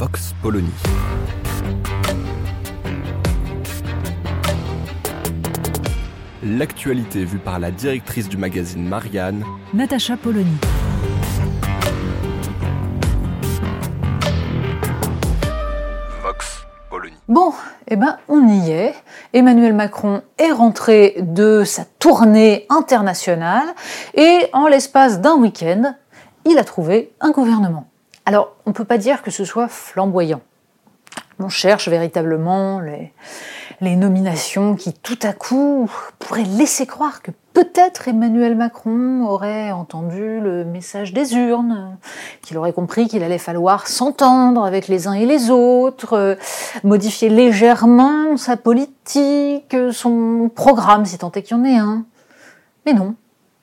Vox Polony. L'actualité vue par la directrice du magazine Marianne, Natacha Polony. Vox Polony. Bon, eh ben, on y est. Emmanuel Macron est rentré de sa tournée internationale et en l'espace d'un week-end, il a trouvé un gouvernement. Alors, on ne peut pas dire que ce soit flamboyant. On cherche véritablement les, nominations qui, tout à coup, pourraient laisser croire que peut-être Emmanuel Macron aurait entendu le message des urnes, qu'il aurait compris qu'il allait falloir s'entendre avec les uns et les autres, modifier légèrement sa politique, son programme, si tant est qu'il y en ait un. Mais non,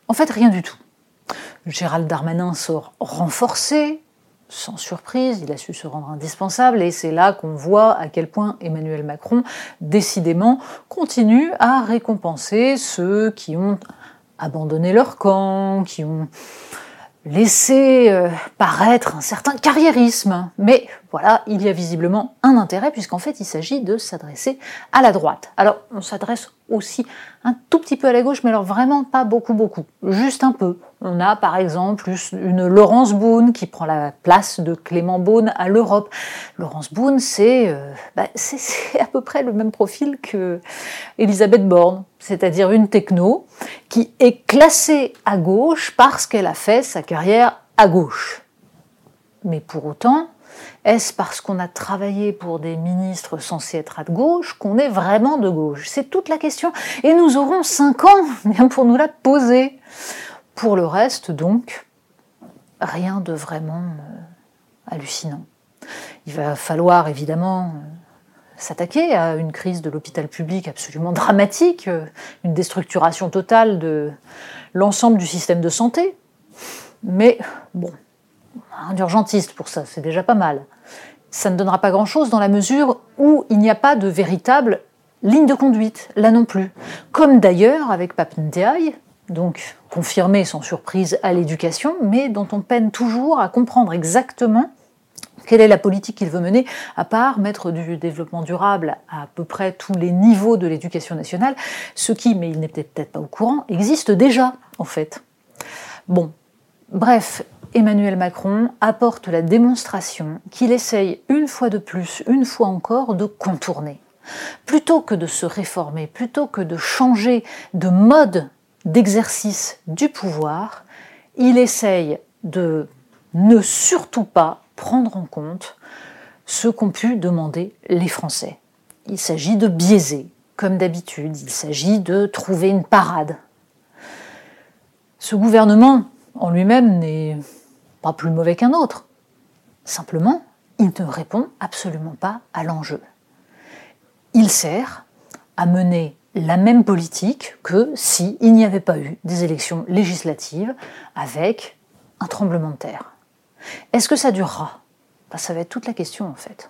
en fait, rien du tout. Gérald Darmanin sort renforcé, sans surprise, il a su se rendre indispensable et c'est là qu'on voit à quel point Emmanuel Macron, décidément, continue à récompenser ceux qui ont abandonné leur camp, qui ont laissé euh, paraître un certain carriérisme. Mais voilà, il y a visiblement un intérêt puisqu'en fait il s'agit de s'adresser à la droite. Alors on s'adresse aussi un tout petit peu à la gauche, mais alors vraiment pas beaucoup beaucoup, juste un peu. On a par exemple une Laurence Boone qui prend la place de Clément Beaune à l'Europe. Laurence Boone, c'est euh, bah, c'est à peu près le même profil que Elisabeth Borne, c'est-à-dire une techno qui est classée à gauche parce qu'elle a fait sa carrière à gauche. Mais pour autant, est-ce parce qu'on a travaillé pour des ministres censés être à gauche qu'on est vraiment de gauche? C'est toute la question. Et nous aurons cinq ans pour nous la poser. Pour le reste, donc, rien de vraiment euh, hallucinant. Il va falloir évidemment euh, s'attaquer à une crise de l'hôpital public absolument dramatique, euh, une déstructuration totale de l'ensemble du système de santé. Mais bon, un urgentiste pour ça, c'est déjà pas mal. Ça ne donnera pas grand-chose dans la mesure où il n'y a pas de véritable ligne de conduite, là non plus. Comme d'ailleurs avec Papendiaï, donc confirmé sans surprise à l'éducation, mais dont on peine toujours à comprendre exactement quelle est la politique qu'il veut mener, à part mettre du développement durable à, à peu près tous les niveaux de l'éducation nationale, ce qui, mais il n'est peut-être pas au courant, existe déjà, en fait. Bon, bref, Emmanuel Macron apporte la démonstration qu'il essaye une fois de plus, une fois encore, de contourner. Plutôt que de se réformer, plutôt que de changer de mode d'exercice du pouvoir, il essaye de ne surtout pas prendre en compte ce qu'ont pu demander les Français. Il s'agit de biaiser, comme d'habitude, il s'agit de trouver une parade. Ce gouvernement en lui-même n'est pas plus mauvais qu'un autre. Simplement, il ne répond absolument pas à l'enjeu. Il sert à mener la même politique que s'il n'y avait pas eu des élections législatives avec un tremblement de terre. Est-ce que ça durera? Bah, Ça va être toute la question en fait.